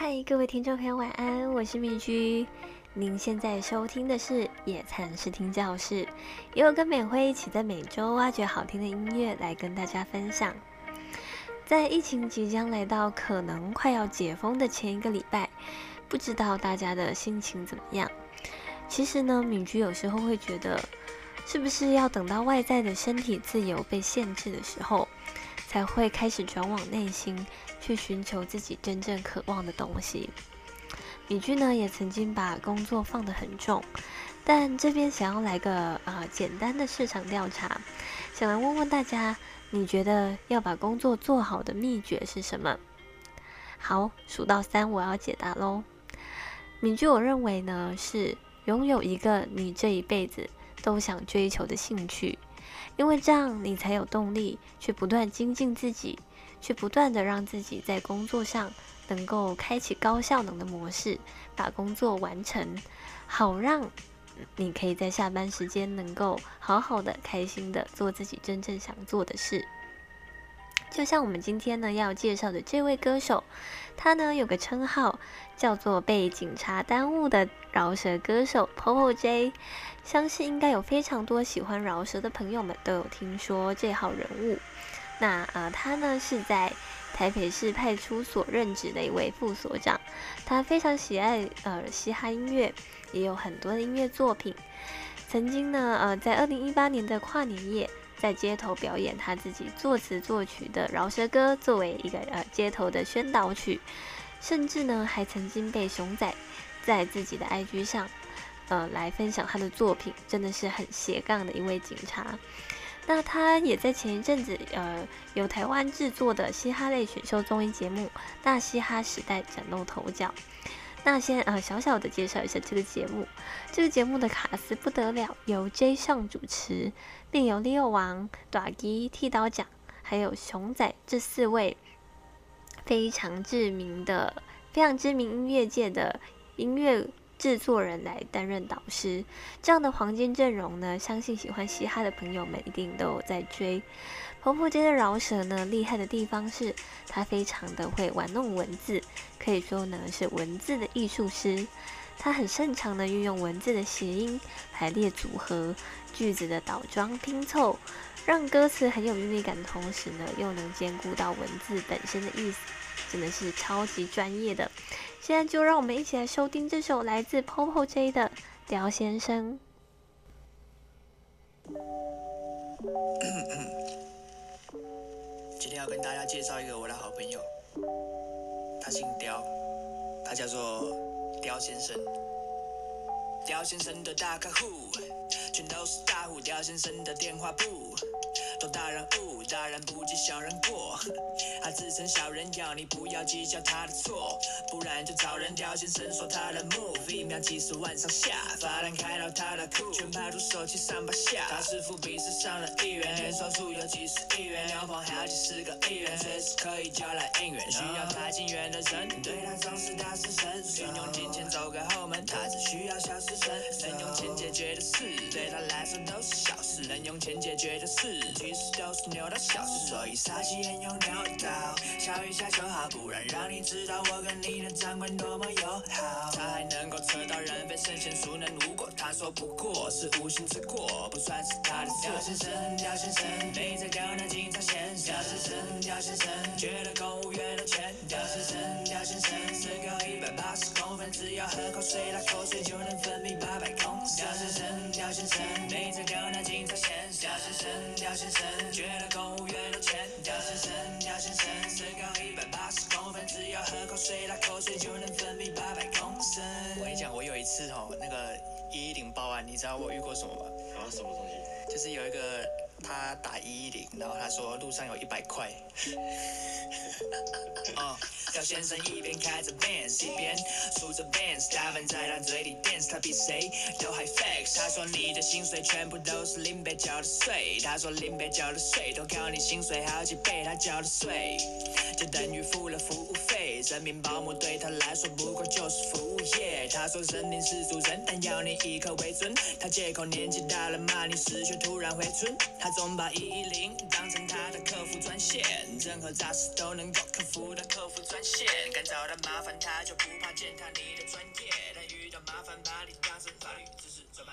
嗨，各位听众朋友，晚安，我是米居。您现在收听的是野餐视听教室，也有跟美辉一起在每周挖掘好听的音乐来跟大家分享。在疫情即将来到，可能快要解封的前一个礼拜，不知道大家的心情怎么样？其实呢，敏居有时候会觉得，是不是要等到外在的身体自由被限制的时候，才会开始转往内心？去寻求自己真正渴望的东西。米居呢也曾经把工作放得很重，但这边想要来个啊简单的市场调查，想来问问大家，你觉得要把工作做好的秘诀是什么？好，数到三我要解答喽。米居我认为呢是拥有一个你这一辈子都想追求的兴趣，因为这样你才有动力去不断精进自己。去不断的让自己在工作上能够开启高效能的模式，把工作完成，好让你可以在下班时间能够好好的、开心的做自己真正想做的事。就像我们今天呢要介绍的这位歌手，他呢有个称号叫做“被警察耽误的饶舌歌手 ”Popo J，相信应该有非常多喜欢饶舌的朋友们都有听说这号人物。那呃，他呢是在台北市派出所任职的一位副所长，他非常喜爱呃嘻哈音乐，也有很多的音乐作品。曾经呢，呃，在二零一八年的跨年夜，在街头表演他自己作词作曲的饶舌歌，作为一个呃街头的宣导曲，甚至呢还曾经被熊仔在自己的 IG 上呃来分享他的作品，真的是很斜杠的一位警察。那他也在前一阵子，呃，由台湾制作的嘻哈类选秀综艺节目《大嘻哈时代》崭露头角。那先呃小小的介绍一下这个节目，这个节目的卡司不得了，由 J 上主持，并由 Leo 王、短吉剃刀奖，还有熊仔这四位非常知名的、非常知名音乐界的音乐。制作人来担任导师，这样的黄金阵容呢，相信喜欢嘻哈的朋友们一定都有在追。婆婆街的饶舌呢，厉害的地方是他非常的会玩弄文字，可以说呢是文字的艺术师。他很擅长的运用文字的谐音、排列组合、句子的倒装拼凑，让歌词很有韵律感的同时呢，又能兼顾到文字本身的意思，真的是超级专业的。现在就让我们一起来收听这首来自 Popo J 的《刁先生》。今天要跟大家介绍一个我的好朋友，他姓刁，他叫做刁先生。刁先生的大客户，全都是大户。刁先生的电话簿。都大人物，大人不计小人过。自称小人妖，你不要计较他的错，不然就找人调先生说他的 move，一秒几十万上下，罚单开到他的库，全派出手七上八下。他是富比试上的一员，年收入有几十亿元，两房还有几十个亿元，随时可以叫来应援。需要他进援的人，对他总是大声神，运用金钱用钱解决的事。其实都是牛的小事，所以杀气很用牛刀，笑一下就好，不然让你知道我跟你的长官多么友好。他还能够扯到人非圣贤，孰能无过？他说不过是无心之过，不算是他的错。刁先生，刁先生，没在跟那警察先生。刁先生，刁先生，觉得公务员的钱。刁先生，刁先生，百八十公分，只要喝口水，他口水就能分泌八百公升。刁先生，刁先生，没在跟那警察先生。刁先生，刁先生。觉得公务员有钱，刁先生，刁先生，身高一百八十公分，只要喝口水，他口水就能分泌八百公升。我跟你讲，我有一次哦，那个一一零报案，你知道我遇过什么吗？啊，什么东西？就是有一个他打一一零，然后他说路上有一百块。哦。高先生一边开着 Benz，一边数着 Benz，大分在他嘴里 dance，他比谁都还 flex。他说你的薪水全部都是林北交的税，他说林北交的税都高你薪水好几倍，他交的税就等于付了服务费。人民保姆对他来说不过就是服务业。他说人民是主人，但要你以客为尊。他借口年纪大了骂你死却突然回春。他总把一一零当成他的客服专。线，任何杂事都能够克服的客服专线，敢找他麻烦他就不怕践踏你的专业，但遇到麻烦把你当成法律知识专卖